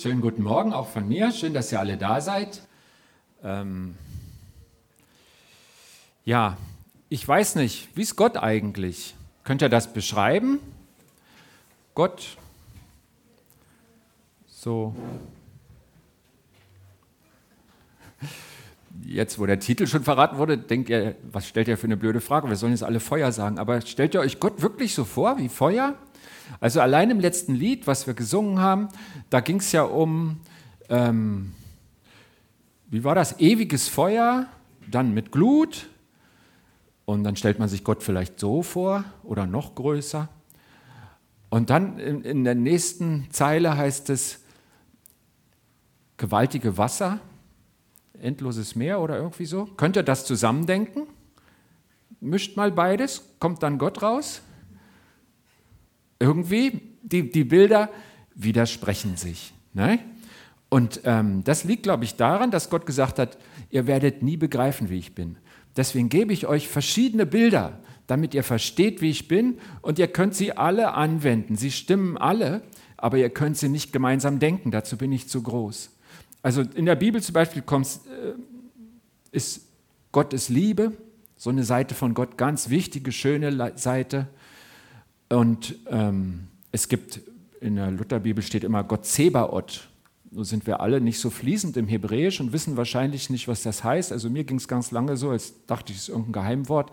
Schönen guten Morgen auch von mir. Schön, dass ihr alle da seid. Ähm ja, ich weiß nicht, wie ist Gott eigentlich? Könnt ihr das beschreiben? Gott, so. Jetzt, wo der Titel schon verraten wurde, denkt ihr, was stellt ihr für eine blöde Frage? Wir sollen jetzt alle Feuer sagen. Aber stellt ihr euch Gott wirklich so vor wie Feuer? Also allein im letzten Lied, was wir gesungen haben, da ging es ja um, ähm, wie war das, ewiges Feuer, dann mit Glut. Und dann stellt man sich Gott vielleicht so vor oder noch größer. Und dann in, in der nächsten Zeile heißt es gewaltige Wasser, endloses Meer oder irgendwie so. Könnt ihr das zusammendenken? Mischt mal beides, kommt dann Gott raus? Irgendwie, die, die Bilder widersprechen sich. Ne? Und ähm, das liegt, glaube ich, daran, dass Gott gesagt hat, ihr werdet nie begreifen, wie ich bin. Deswegen gebe ich euch verschiedene Bilder, damit ihr versteht, wie ich bin. Und ihr könnt sie alle anwenden. Sie stimmen alle, aber ihr könnt sie nicht gemeinsam denken. Dazu bin ich zu groß. Also in der Bibel zum Beispiel kommt, äh, ist Gott ist Liebe, so eine Seite von Gott, ganz wichtige, schöne Seite. Und ähm, es gibt, in der Lutherbibel steht immer Gott Zebaoth. Nun sind wir alle nicht so fließend im Hebräisch und wissen wahrscheinlich nicht, was das heißt. Also mir ging es ganz lange so, als dachte ich, es ist irgendein Geheimwort.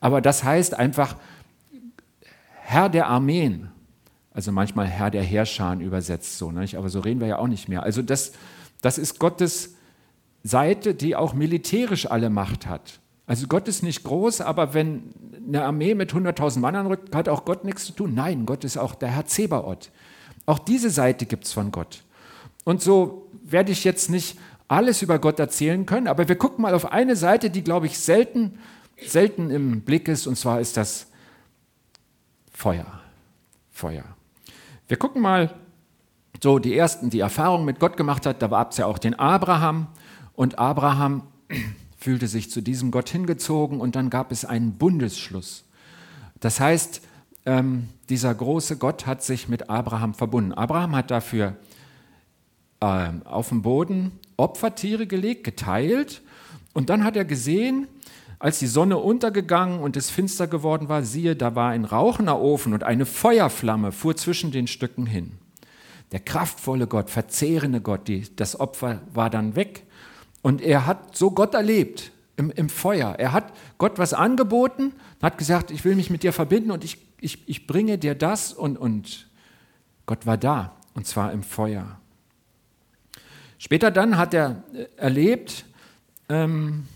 Aber das heißt einfach Herr der Armeen. Also manchmal Herr der Herrscher übersetzt so. Nicht? Aber so reden wir ja auch nicht mehr. Also das, das ist Gottes Seite, die auch militärisch alle Macht hat. Also Gott ist nicht groß, aber wenn eine Armee mit 100.000 Mann anrückt, hat auch Gott nichts zu tun. Nein, Gott ist auch der Herr Zebaoth. Auch diese Seite gibt es von Gott. Und so werde ich jetzt nicht alles über Gott erzählen können, aber wir gucken mal auf eine Seite, die, glaube ich, selten, selten im Blick ist, und zwar ist das Feuer. Feuer. Wir gucken mal so die ersten, die Erfahrungen mit Gott gemacht hat, da gab es ja auch den Abraham und Abraham fühlte sich zu diesem Gott hingezogen und dann gab es einen Bundesschluss. Das heißt, ähm, dieser große Gott hat sich mit Abraham verbunden. Abraham hat dafür äh, auf dem Boden Opfertiere gelegt, geteilt und dann hat er gesehen, als die Sonne untergegangen und es finster geworden war, siehe, da war ein rauchender Ofen und eine Feuerflamme fuhr zwischen den Stücken hin. Der kraftvolle Gott, verzehrende Gott, die, das Opfer war dann weg und er hat so Gott erlebt im, im Feuer. Er hat Gott was angeboten, hat gesagt, ich will mich mit dir verbinden und ich, ich, ich bringe dir das. Und, und Gott war da, und zwar im Feuer. Später dann hat er äh, erlebt, ähm,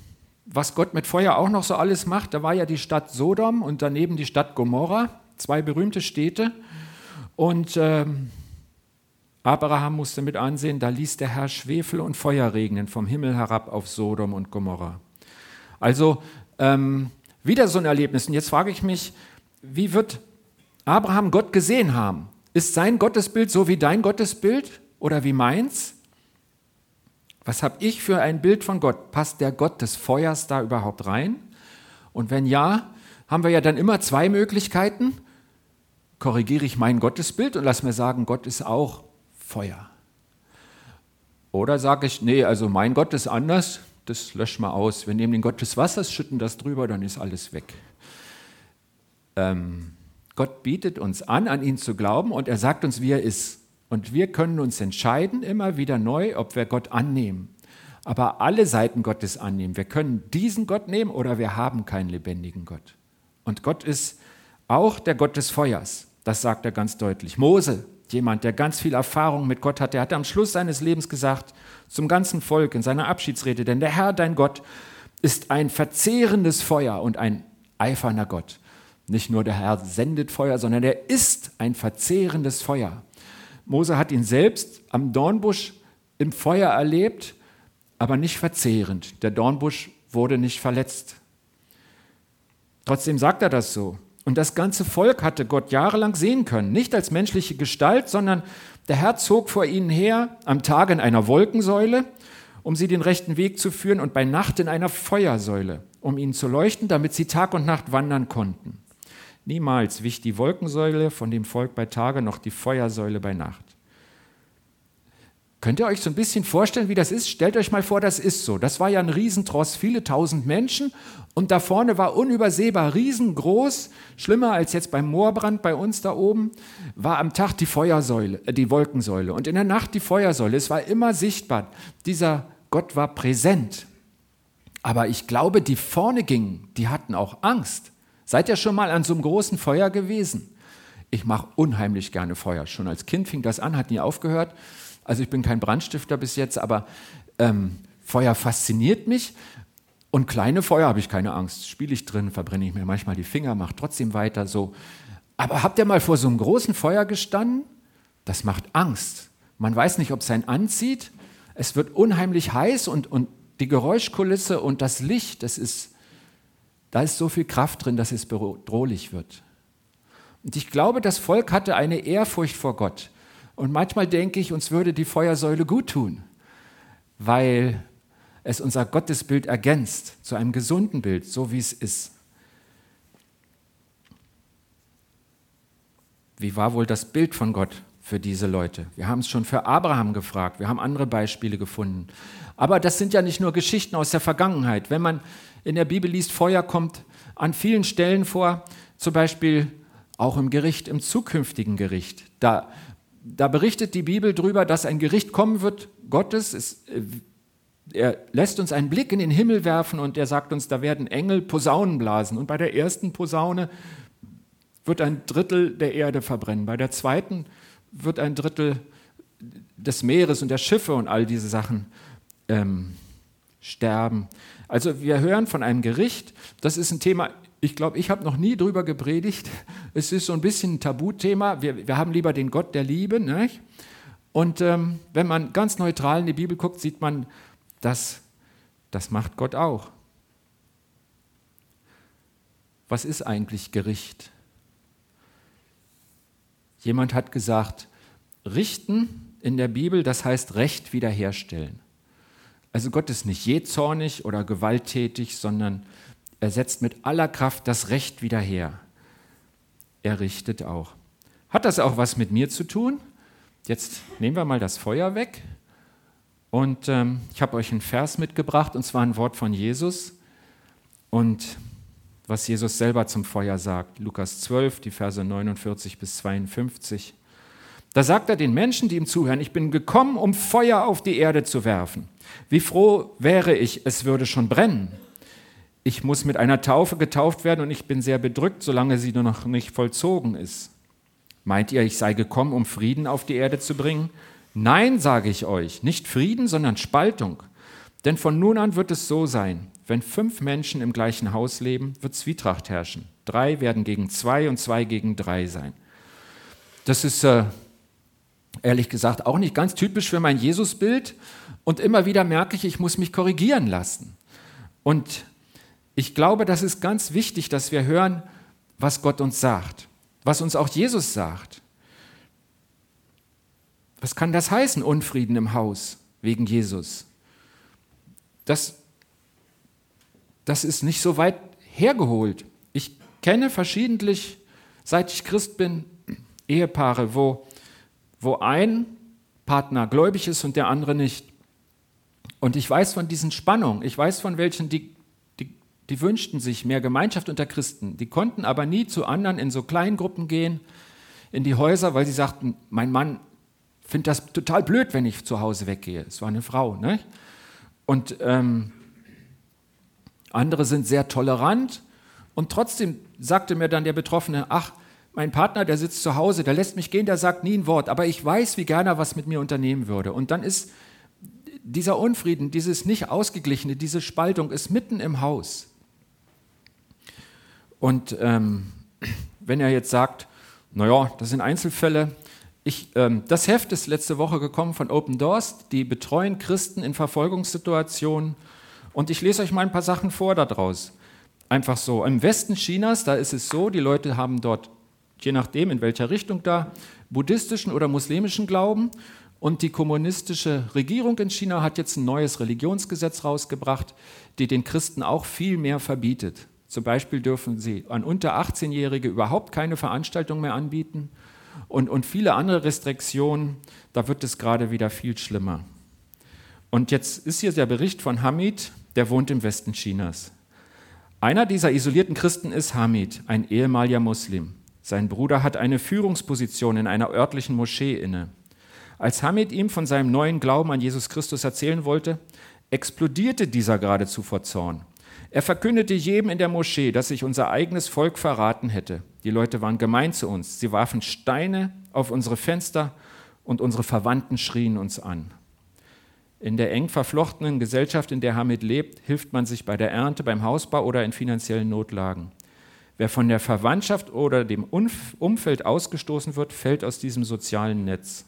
was Gott mit Feuer auch noch so alles macht. Da war ja die Stadt Sodom und daneben die Stadt Gomorra, zwei berühmte Städte. Und ähm, Abraham musste mit ansehen, da ließ der Herr Schwefel und Feuer regnen vom Himmel herab auf Sodom und Gomorra. Also ähm, wieder so ein Erlebnis. Und jetzt frage ich mich, wie wird Abraham Gott gesehen haben? Ist sein Gottesbild so wie dein Gottesbild oder wie meins? Was habe ich für ein Bild von Gott? Passt der Gott des Feuers da überhaupt rein? Und wenn ja, haben wir ja dann immer zwei Möglichkeiten. Korrigiere ich mein Gottesbild und lass mir sagen, Gott ist auch Feuer. Oder sage ich, nee, also mein Gott ist anders, das löschen wir aus. Wir nehmen den Gott des Wassers, schütten das drüber, dann ist alles weg. Ähm, Gott bietet uns an, an ihn zu glauben und er sagt uns, wie er ist. Und wir können uns entscheiden, immer wieder neu, ob wir Gott annehmen. Aber alle Seiten Gottes annehmen. Wir können diesen Gott nehmen oder wir haben keinen lebendigen Gott. Und Gott ist auch der Gott des Feuers. Das sagt er ganz deutlich. Mose jemand, der ganz viel Erfahrung mit Gott hat, der hat am Schluss seines Lebens gesagt, zum ganzen Volk in seiner Abschiedsrede, denn der Herr, dein Gott, ist ein verzehrendes Feuer und ein eiferner Gott. Nicht nur der Herr sendet Feuer, sondern er ist ein verzehrendes Feuer. Mose hat ihn selbst am Dornbusch im Feuer erlebt, aber nicht verzehrend. Der Dornbusch wurde nicht verletzt. Trotzdem sagt er das so. Und das ganze Volk hatte Gott jahrelang sehen können, nicht als menschliche Gestalt, sondern der Herr zog vor ihnen her am Tag in einer Wolkensäule, um sie den rechten Weg zu führen, und bei Nacht in einer Feuersäule, um ihnen zu leuchten, damit sie Tag und Nacht wandern konnten. Niemals wich die Wolkensäule von dem Volk bei Tage noch die Feuersäule bei Nacht. Könnt ihr euch so ein bisschen vorstellen, wie das ist? Stellt euch mal vor, das ist so. Das war ja ein Riesentross, viele tausend Menschen und da vorne war unübersehbar riesengroß, schlimmer als jetzt beim Moorbrand bei uns da oben, war am Tag die Feuersäule, äh, die Wolkensäule und in der Nacht die Feuersäule. Es war immer sichtbar. Dieser Gott war präsent. Aber ich glaube, die vorne gingen, die hatten auch Angst. Seid ihr schon mal an so einem großen Feuer gewesen? Ich mache unheimlich gerne Feuer. Schon als Kind fing das an, hat nie aufgehört. Also ich bin kein Brandstifter bis jetzt, aber ähm, Feuer fasziniert mich. Und kleine Feuer habe ich keine Angst. Spiele ich drin, verbrenne ich mir manchmal die Finger, mache trotzdem weiter so. Aber habt ihr mal vor so einem großen Feuer gestanden? Das macht Angst. Man weiß nicht, ob es einen anzieht. Es wird unheimlich heiß und, und die Geräuschkulisse und das Licht, das ist, da ist so viel Kraft drin, dass es bedrohlich wird. Und ich glaube, das Volk hatte eine Ehrfurcht vor Gott. Und manchmal denke ich, uns würde die Feuersäule gut tun, weil es unser Gottesbild ergänzt zu einem gesunden Bild, so wie es ist. Wie war wohl das Bild von Gott für diese Leute? Wir haben es schon für Abraham gefragt, wir haben andere Beispiele gefunden. Aber das sind ja nicht nur Geschichten aus der Vergangenheit. Wenn man in der Bibel liest, Feuer kommt an vielen Stellen vor, zum Beispiel auch im Gericht, im zukünftigen Gericht. Da da berichtet die Bibel darüber, dass ein Gericht kommen wird, Gottes. Es, äh, er lässt uns einen Blick in den Himmel werfen und er sagt uns, da werden Engel Posaunen blasen. Und bei der ersten Posaune wird ein Drittel der Erde verbrennen. Bei der zweiten wird ein Drittel des Meeres und der Schiffe und all diese Sachen ähm, sterben. Also wir hören von einem Gericht. Das ist ein Thema ich glaube, ich habe noch nie drüber gepredigt. Es ist so ein bisschen ein Tabuthema. Wir, wir haben lieber den Gott der Liebe. Nicht? Und ähm, wenn man ganz neutral in die Bibel guckt, sieht man, dass das macht Gott auch. Was ist eigentlich Gericht? Jemand hat gesagt, richten in der Bibel, das heißt Recht wiederherstellen. Also Gott ist nicht jähzornig oder gewalttätig, sondern er setzt mit aller Kraft das Recht wieder her. Er richtet auch. Hat das auch was mit mir zu tun? Jetzt nehmen wir mal das Feuer weg. Und ähm, ich habe euch einen Vers mitgebracht, und zwar ein Wort von Jesus. Und was Jesus selber zum Feuer sagt. Lukas 12, die Verse 49 bis 52. Da sagt er den Menschen, die ihm zuhören, ich bin gekommen, um Feuer auf die Erde zu werfen. Wie froh wäre ich, es würde schon brennen ich muss mit einer Taufe getauft werden und ich bin sehr bedrückt, solange sie nur noch nicht vollzogen ist. Meint ihr, ich sei gekommen, um Frieden auf die Erde zu bringen? Nein, sage ich euch, nicht Frieden, sondern Spaltung. Denn von nun an wird es so sein, wenn fünf Menschen im gleichen Haus leben, wird Zwietracht herrschen. Drei werden gegen zwei und zwei gegen drei sein. Das ist äh, ehrlich gesagt auch nicht ganz typisch für mein Jesusbild. Und immer wieder merke ich, ich muss mich korrigieren lassen. Und ich glaube, das ist ganz wichtig, dass wir hören, was Gott uns sagt, was uns auch Jesus sagt. Was kann das heißen, Unfrieden im Haus wegen Jesus? Das, das ist nicht so weit hergeholt. Ich kenne verschiedentlich, seit ich Christ bin, Ehepaare, wo, wo ein Partner gläubig ist und der andere nicht. Und ich weiß von diesen Spannungen, ich weiß von welchen, die die wünschten sich mehr Gemeinschaft unter Christen. Die konnten aber nie zu anderen in so Kleingruppen gehen, in die Häuser, weil sie sagten, mein Mann findet das total blöd, wenn ich zu Hause weggehe. Es war eine Frau. Ne? Und ähm, andere sind sehr tolerant. Und trotzdem sagte mir dann der Betroffene, ach, mein Partner, der sitzt zu Hause, der lässt mich gehen, der sagt nie ein Wort, aber ich weiß, wie gerne er was mit mir unternehmen würde. Und dann ist dieser Unfrieden, dieses nicht ausgeglichene, diese Spaltung ist mitten im Haus. Und ähm, wenn er jetzt sagt, naja, das sind Einzelfälle, ich, ähm, das Heft ist letzte Woche gekommen von Open Doors, die betreuen Christen in Verfolgungssituationen. Und ich lese euch mal ein paar Sachen vor daraus. Einfach so. Im Westen Chinas, da ist es so, die Leute haben dort, je nachdem in welcher Richtung da, buddhistischen oder muslimischen Glauben. Und die kommunistische Regierung in China hat jetzt ein neues Religionsgesetz rausgebracht, die den Christen auch viel mehr verbietet. Zum Beispiel dürfen sie an unter 18-Jährige überhaupt keine Veranstaltung mehr anbieten und, und viele andere Restriktionen, da wird es gerade wieder viel schlimmer. Und jetzt ist hier der Bericht von Hamid, der wohnt im Westen Chinas. Einer dieser isolierten Christen ist Hamid, ein ehemaliger Muslim. Sein Bruder hat eine Führungsposition in einer örtlichen Moschee inne. Als Hamid ihm von seinem neuen Glauben an Jesus Christus erzählen wollte, explodierte dieser geradezu vor Zorn. Er verkündete jedem in der Moschee, dass sich unser eigenes Volk verraten hätte. Die Leute waren gemein zu uns. Sie warfen Steine auf unsere Fenster und unsere Verwandten schrien uns an. In der eng verflochtenen Gesellschaft, in der Hamid lebt, hilft man sich bei der Ernte, beim Hausbau oder in finanziellen Notlagen. Wer von der Verwandtschaft oder dem Umfeld ausgestoßen wird, fällt aus diesem sozialen Netz.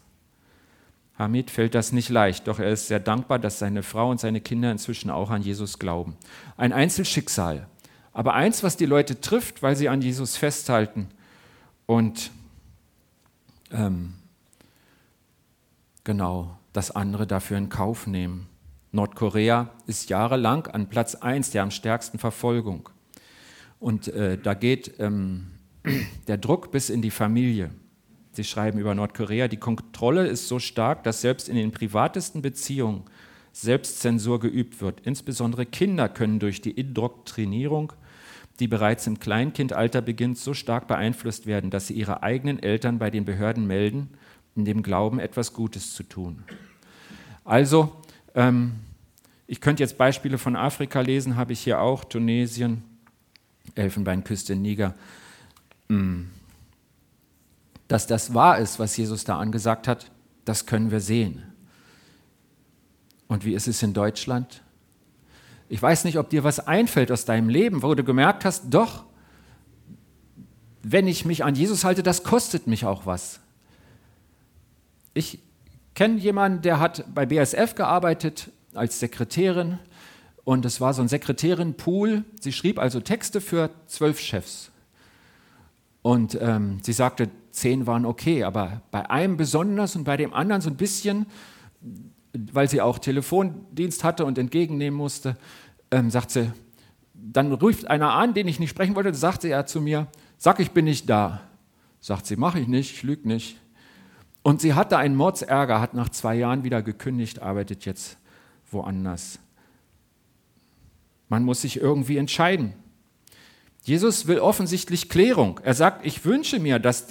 Hamid fällt das nicht leicht, doch er ist sehr dankbar, dass seine Frau und seine Kinder inzwischen auch an Jesus glauben. Ein Einzelschicksal, aber eins, was die Leute trifft, weil sie an Jesus festhalten und ähm, genau das andere dafür in Kauf nehmen. Nordkorea ist jahrelang an Platz 1 der am stärksten Verfolgung. Und äh, da geht ähm, der Druck bis in die Familie. Sie schreiben über Nordkorea, die Kontrolle ist so stark, dass selbst in den privatesten Beziehungen Selbstzensur geübt wird. Insbesondere Kinder können durch die Indoktrinierung, die bereits im Kleinkindalter beginnt, so stark beeinflusst werden, dass sie ihre eigenen Eltern bei den Behörden melden, in dem Glauben, etwas Gutes zu tun. Also, ähm, ich könnte jetzt Beispiele von Afrika lesen, habe ich hier auch, Tunesien, Elfenbeinküste, Niger. Hm. Dass das wahr ist, was Jesus da angesagt hat, das können wir sehen. Und wie ist es in Deutschland? Ich weiß nicht, ob dir was einfällt aus deinem Leben, wo du gemerkt hast, doch, wenn ich mich an Jesus halte, das kostet mich auch was. Ich kenne jemanden, der hat bei BSF gearbeitet als Sekretärin und es war so ein Sekretärin-Pool. Sie schrieb also Texte für zwölf Chefs. Und ähm, sie sagte, zehn waren okay, aber bei einem besonders und bei dem anderen so ein bisschen, weil sie auch Telefondienst hatte und entgegennehmen musste, ähm, sagt sie, dann ruft einer an, den ich nicht sprechen wollte, sagte er zu mir, sag, ich bin nicht da. Sagt sie, mache ich nicht, ich lüge nicht. Und sie hatte einen Mordsärger, hat nach zwei Jahren wieder gekündigt, arbeitet jetzt woanders. Man muss sich irgendwie entscheiden. Jesus will offensichtlich Klärung. Er sagt, ich wünsche mir, dass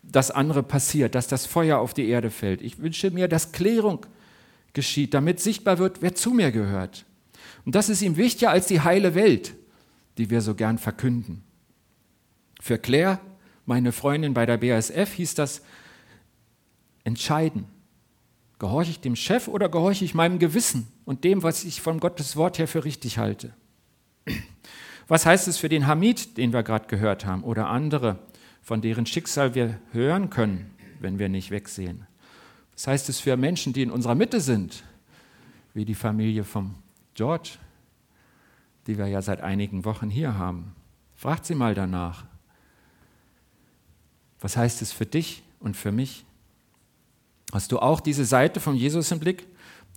das andere passiert, dass das Feuer auf die Erde fällt. Ich wünsche mir, dass Klärung geschieht, damit sichtbar wird, wer zu mir gehört. Und das ist ihm wichtiger als die heile Welt, die wir so gern verkünden. Für Claire, meine Freundin bei der BASF, hieß das entscheiden. Gehorche ich dem Chef oder gehorche ich meinem Gewissen und dem, was ich von Gottes Wort her für richtig halte? Was heißt es für den Hamid, den wir gerade gehört haben, oder andere, von deren Schicksal wir hören können, wenn wir nicht wegsehen? Was heißt es für Menschen, die in unserer Mitte sind, wie die Familie von George, die wir ja seit einigen Wochen hier haben? Fragt sie mal danach. Was heißt es für dich und für mich? Hast du auch diese Seite von Jesus im Blick?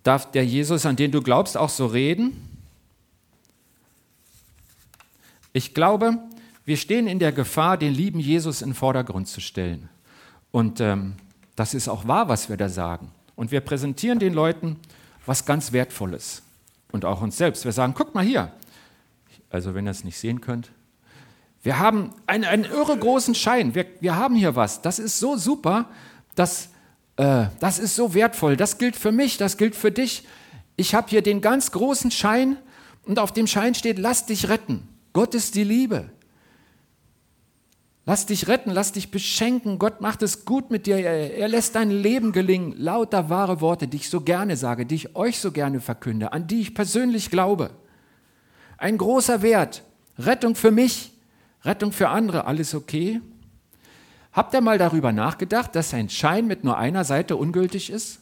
Darf der Jesus, an den du glaubst, auch so reden? Ich glaube, wir stehen in der Gefahr, den lieben Jesus in den Vordergrund zu stellen. Und ähm, das ist auch wahr, was wir da sagen. Und wir präsentieren den Leuten was ganz Wertvolles. Und auch uns selbst. Wir sagen, guck mal hier. Also wenn ihr es nicht sehen könnt. Wir haben einen, einen irre großen Schein. Wir, wir haben hier was. Das ist so super. Das, äh, das ist so wertvoll. Das gilt für mich. Das gilt für dich. Ich habe hier den ganz großen Schein. Und auf dem Schein steht, lass dich retten. Gott ist die Liebe. Lass dich retten, lass dich beschenken. Gott macht es gut mit dir. Er lässt dein Leben gelingen. Lauter wahre Worte, die ich so gerne sage, die ich euch so gerne verkünde, an die ich persönlich glaube. Ein großer Wert. Rettung für mich, Rettung für andere. Alles okay? Habt ihr mal darüber nachgedacht, dass ein Schein mit nur einer Seite ungültig ist?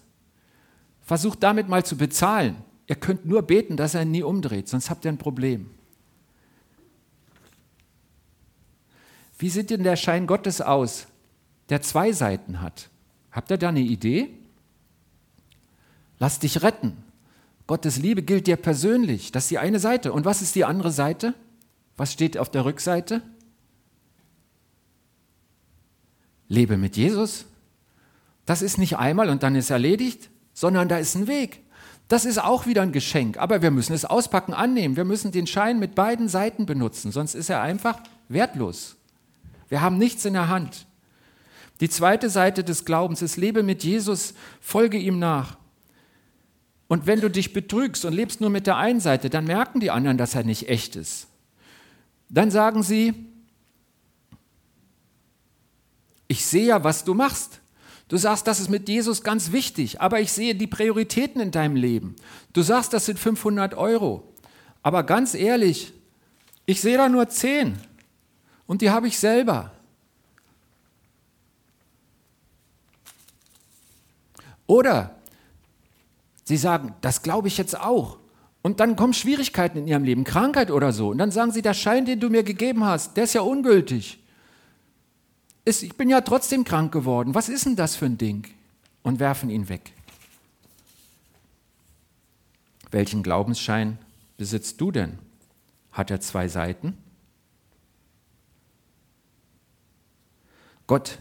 Versucht damit mal zu bezahlen. Ihr könnt nur beten, dass er ihn nie umdreht, sonst habt ihr ein Problem. Wie sieht denn der Schein Gottes aus, der zwei Seiten hat? Habt ihr da eine Idee? Lass dich retten. Gottes Liebe gilt dir persönlich. Das ist die eine Seite. Und was ist die andere Seite? Was steht auf der Rückseite? lebe mit Jesus. Das ist nicht einmal und dann ist erledigt, sondern da ist ein Weg. Das ist auch wieder ein Geschenk, aber wir müssen es auspacken, annehmen. Wir müssen den Schein mit beiden Seiten benutzen, sonst ist er einfach wertlos. Wir haben nichts in der Hand. Die zweite Seite des Glaubens ist, lebe mit Jesus, folge ihm nach. Und wenn du dich betrügst und lebst nur mit der einen Seite, dann merken die anderen, dass er nicht echt ist. Dann sagen sie, ich sehe ja, was du machst. Du sagst, das ist mit Jesus ganz wichtig, aber ich sehe die Prioritäten in deinem Leben. Du sagst, das sind 500 Euro. Aber ganz ehrlich, ich sehe da nur 10 und die habe ich selber. Oder sie sagen, das glaube ich jetzt auch. Und dann kommen Schwierigkeiten in ihrem Leben, Krankheit oder so. Und dann sagen sie, der Schein, den du mir gegeben hast, der ist ja ungültig. Ich bin ja trotzdem krank geworden. Was ist denn das für ein Ding? Und werfen ihn weg. Welchen Glaubensschein besitzt du denn? Hat er zwei Seiten? Gott,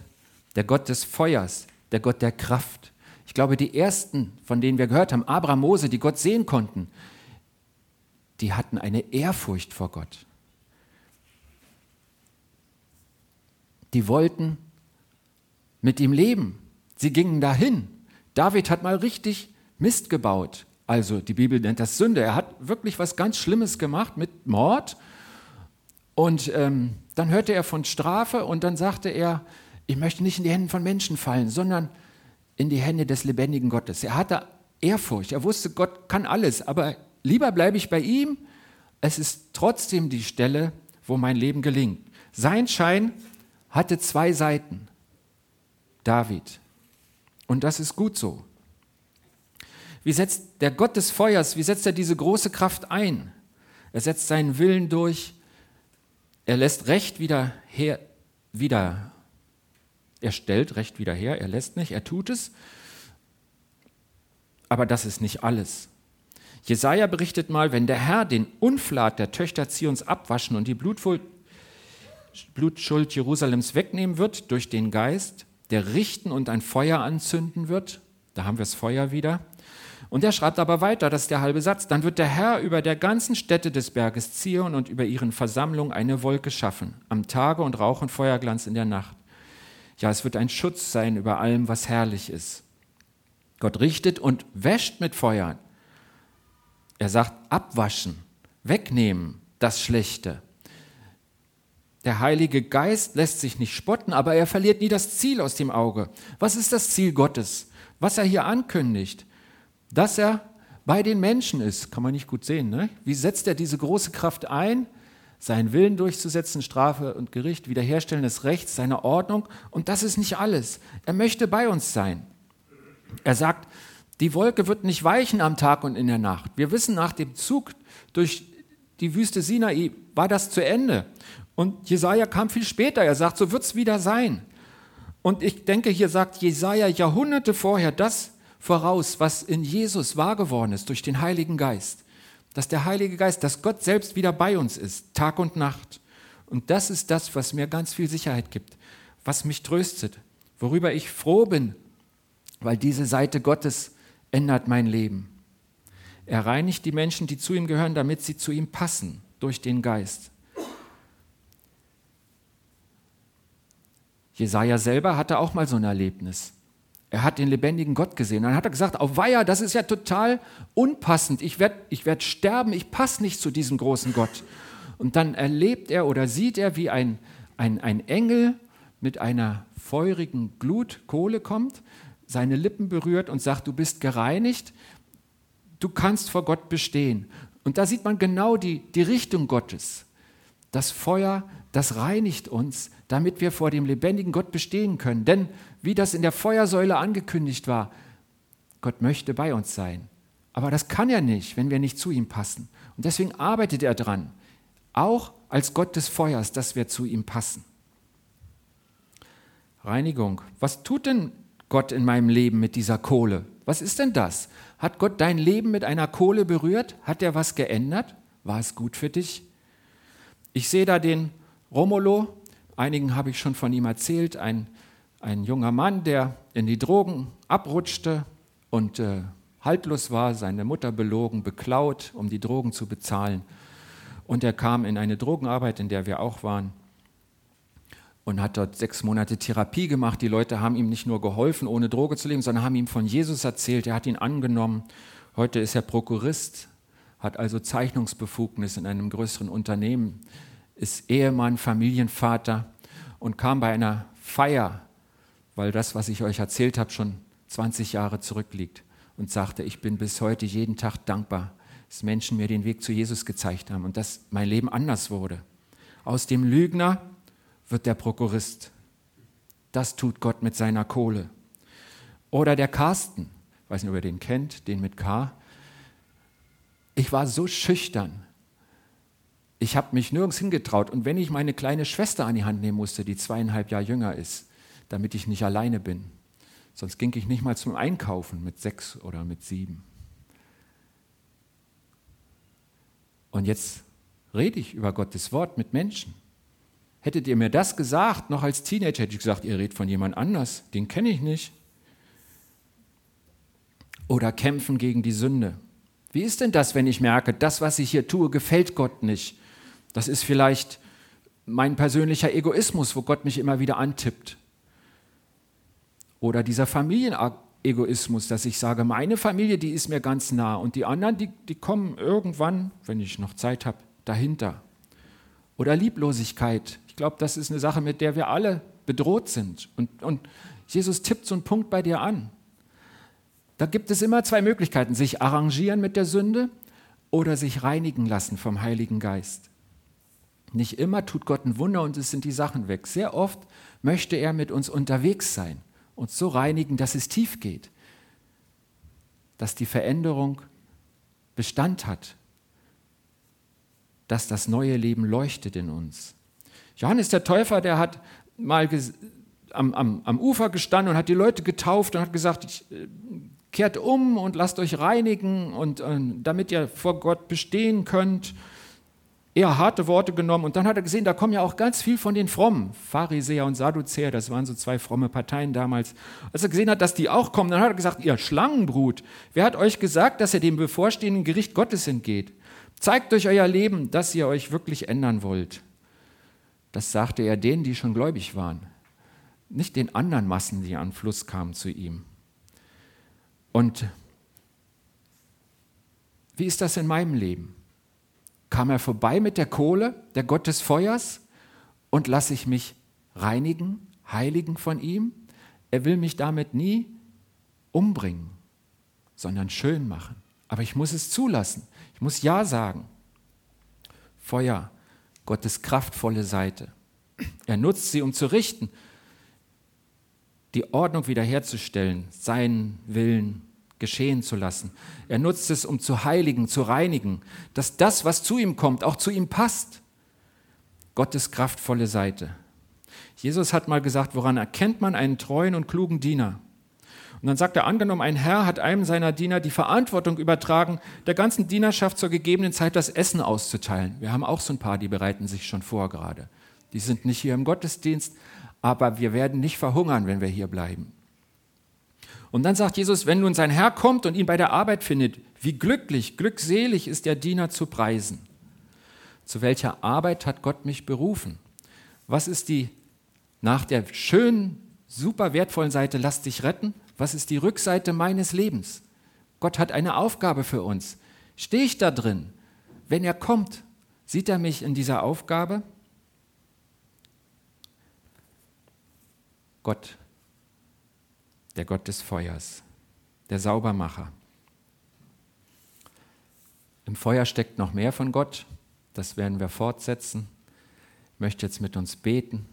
der Gott des Feuers, der Gott der Kraft. Ich glaube, die ersten, von denen wir gehört haben, Abraham, Mose, die Gott sehen konnten, die hatten eine Ehrfurcht vor Gott. Die wollten mit ihm leben. Sie gingen dahin. David hat mal richtig Mist gebaut. Also die Bibel nennt das Sünde. Er hat wirklich was ganz Schlimmes gemacht mit Mord. Und ähm, dann hörte er von Strafe und dann sagte er, ich möchte nicht in die Hände von Menschen fallen, sondern in die Hände des lebendigen Gottes. Er hatte Ehrfurcht. Er wusste, Gott kann alles, aber lieber bleibe ich bei ihm. Es ist trotzdem die Stelle, wo mein Leben gelingt. Sein Schein hatte zwei Seiten. David. Und das ist gut so. Wie setzt der Gott des Feuers, wie setzt er diese große Kraft ein? Er setzt seinen Willen durch. Er lässt Recht wieder her, wieder, er stellt Recht wieder her, er lässt nicht, er tut es. Aber das ist nicht alles. Jesaja berichtet mal, wenn der Herr den Unflat der Töchter Zions abwaschen und die Blutschuld Jerusalems wegnehmen wird durch den Geist, der richten und ein Feuer anzünden wird, da haben wir das Feuer wieder. Und er schreibt aber weiter, das ist der halbe Satz, dann wird der Herr über der ganzen Stätte des Berges Zion und über ihren Versammlungen eine Wolke schaffen, am Tage und Rauch und Feuerglanz in der Nacht. Ja, es wird ein Schutz sein über allem, was herrlich ist. Gott richtet und wäscht mit Feuer. Er sagt, abwaschen, wegnehmen das Schlechte. Der Heilige Geist lässt sich nicht spotten, aber er verliert nie das Ziel aus dem Auge. Was ist das Ziel Gottes? Was er hier ankündigt? Dass er bei den Menschen ist, kann man nicht gut sehen. Ne? Wie setzt er diese große Kraft ein? Seinen Willen durchzusetzen, Strafe und Gericht, Wiederherstellen des Rechts, seiner Ordnung. Und das ist nicht alles. Er möchte bei uns sein. Er sagt, die Wolke wird nicht weichen am Tag und in der Nacht. Wir wissen, nach dem Zug durch die Wüste Sinai war das zu Ende. Und Jesaja kam viel später. Er sagt, so wird es wieder sein. Und ich denke, hier sagt Jesaja Jahrhunderte vorher das voraus, was in Jesus wahr geworden ist durch den Heiligen Geist. Dass der Heilige Geist, dass Gott selbst wieder bei uns ist, Tag und Nacht. Und das ist das, was mir ganz viel Sicherheit gibt, was mich tröstet, worüber ich froh bin, weil diese Seite Gottes ändert mein Leben. Er reinigt die Menschen, die zu ihm gehören, damit sie zu ihm passen durch den Geist. Jesaja selber hatte auch mal so ein Erlebnis. Er hat den lebendigen Gott gesehen. Dann hat er gesagt: Auf Weiher, das ist ja total unpassend. Ich werde ich werd sterben, ich passe nicht zu diesem großen Gott. Und dann erlebt er oder sieht er, wie ein, ein, ein Engel mit einer feurigen Glut, Kohle kommt, seine Lippen berührt und sagt: Du bist gereinigt, du kannst vor Gott bestehen. Und da sieht man genau die, die Richtung Gottes. Das Feuer, das reinigt uns, damit wir vor dem lebendigen Gott bestehen können. Denn wie das in der Feuersäule angekündigt war, Gott möchte bei uns sein. Aber das kann er nicht, wenn wir nicht zu ihm passen. Und deswegen arbeitet er dran, auch als Gott des Feuers, dass wir zu ihm passen. Reinigung. Was tut denn Gott in meinem Leben mit dieser Kohle? Was ist denn das? Hat Gott dein Leben mit einer Kohle berührt? Hat er was geändert? War es gut für dich? Ich sehe da den Romolo, einigen habe ich schon von ihm erzählt, ein ein junger Mann, der in die Drogen abrutschte und äh, haltlos war, seine Mutter belogen, beklaut, um die Drogen zu bezahlen. Und er kam in eine Drogenarbeit, in der wir auch waren, und hat dort sechs Monate Therapie gemacht. Die Leute haben ihm nicht nur geholfen, ohne Droge zu leben, sondern haben ihm von Jesus erzählt. Er hat ihn angenommen. Heute ist er Prokurist, hat also Zeichnungsbefugnis in einem größeren Unternehmen, ist Ehemann, Familienvater und kam bei einer Feier, weil das, was ich euch erzählt habe, schon 20 Jahre zurückliegt und sagte, ich bin bis heute jeden Tag dankbar, dass Menschen mir den Weg zu Jesus gezeigt haben und dass mein Leben anders wurde. Aus dem Lügner wird der Prokurist. Das tut Gott mit seiner Kohle. Oder der Carsten, ich weiß nicht, ob ihr den kennt, den mit K. Ich war so schüchtern. Ich habe mich nirgends hingetraut. Und wenn ich meine kleine Schwester an die Hand nehmen musste, die zweieinhalb Jahre jünger ist, damit ich nicht alleine bin, sonst ging ich nicht mal zum Einkaufen mit sechs oder mit sieben. Und jetzt rede ich über Gottes Wort mit Menschen. Hättet ihr mir das gesagt, noch als Teenager, hätte ich gesagt, ihr redet von jemand anders, den kenne ich nicht. Oder kämpfen gegen die Sünde. Wie ist denn das, wenn ich merke, das, was ich hier tue, gefällt Gott nicht? Das ist vielleicht mein persönlicher Egoismus, wo Gott mich immer wieder antippt. Oder dieser Familienegoismus, dass ich sage, meine Familie, die ist mir ganz nah und die anderen, die, die kommen irgendwann, wenn ich noch Zeit habe, dahinter. Oder Lieblosigkeit, ich glaube, das ist eine Sache, mit der wir alle bedroht sind. Und, und Jesus tippt so einen Punkt bei dir an. Da gibt es immer zwei Möglichkeiten, sich arrangieren mit der Sünde oder sich reinigen lassen vom Heiligen Geist. Nicht immer tut Gott ein Wunder und es sind die Sachen weg. Sehr oft möchte er mit uns unterwegs sein, uns so reinigen, dass es tief geht, dass die Veränderung Bestand hat, dass das neue Leben leuchtet in uns. Johannes der Täufer, der hat mal am, am, am, Ufer gestanden und hat die Leute getauft und hat gesagt, ich, äh, kehrt um und lasst euch reinigen und äh, damit ihr vor Gott bestehen könnt. Eher harte Worte genommen und dann hat er gesehen, da kommen ja auch ganz viel von den Frommen, Pharisäer und Sadduzäer, das waren so zwei fromme Parteien damals. Als er gesehen hat, dass die auch kommen, dann hat er gesagt, ihr Schlangenbrut, wer hat euch gesagt, dass ihr dem bevorstehenden Gericht Gottes entgeht? Zeigt durch euer Leben, dass ihr euch wirklich ändern wollt. Das sagte er denen, die schon gläubig waren, nicht den anderen Massen, die an Fluss kamen zu ihm. Und wie ist das in meinem Leben? Kam er vorbei mit der Kohle, der Gott des Feuers, und lasse ich mich reinigen, heiligen von ihm? Er will mich damit nie umbringen, sondern schön machen. Aber ich muss es zulassen. Ich muss Ja sagen. Feuer, Gottes kraftvolle Seite. Er nutzt sie, um zu richten, die Ordnung wiederherzustellen, seinen Willen geschehen zu lassen. Er nutzt es, um zu heiligen, zu reinigen, dass das, was zu ihm kommt, auch zu ihm passt. Gottes kraftvolle Seite. Jesus hat mal gesagt, woran erkennt man einen treuen und klugen Diener? Und dann sagt er, angenommen, ein Herr hat einem seiner Diener die Verantwortung übertragen, der ganzen Dienerschaft zur gegebenen Zeit das Essen auszuteilen. Wir haben auch so ein paar, die bereiten sich schon vor gerade. Die sind nicht hier im Gottesdienst, aber wir werden nicht verhungern, wenn wir hier bleiben. Und dann sagt Jesus, wenn nun sein Herr kommt und ihn bei der Arbeit findet, wie glücklich, glückselig ist der Diener zu preisen. Zu welcher Arbeit hat Gott mich berufen? Was ist die nach der schönen, super wertvollen Seite, lass dich retten? Was ist die Rückseite meines Lebens? Gott hat eine Aufgabe für uns. Stehe ich da drin? Wenn er kommt, sieht er mich in dieser Aufgabe? Gott, der Gott des Feuers, der Saubermacher. Im Feuer steckt noch mehr von Gott, das werden wir fortsetzen. Ich möchte jetzt mit uns beten.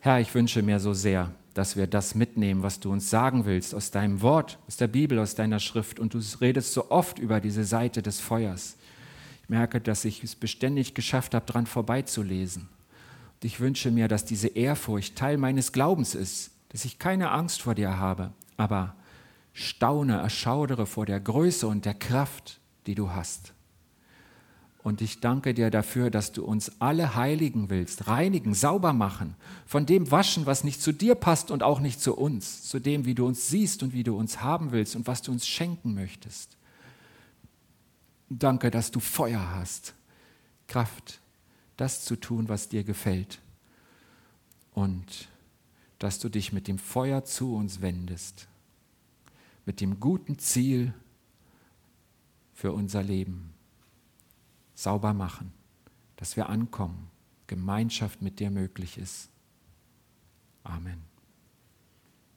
Herr, ich wünsche mir so sehr, dass wir das mitnehmen, was du uns sagen willst aus deinem Wort, aus der Bibel, aus deiner Schrift. Und du redest so oft über diese Seite des Feuers. Ich merke, dass ich es beständig geschafft habe, daran vorbeizulesen. Ich wünsche mir, dass diese Ehrfurcht Teil meines Glaubens ist, dass ich keine Angst vor dir habe, aber staune, erschaudere vor der Größe und der Kraft, die du hast. Und ich danke dir dafür, dass du uns alle heiligen willst, reinigen, sauber machen, von dem waschen, was nicht zu dir passt und auch nicht zu uns, zu dem, wie du uns siehst und wie du uns haben willst und was du uns schenken möchtest. Danke, dass du Feuer hast, Kraft, das zu tun, was dir gefällt. Und dass du dich mit dem Feuer zu uns wendest, mit dem guten Ziel für unser Leben sauber machen, dass wir ankommen, Gemeinschaft mit dir möglich ist. Amen.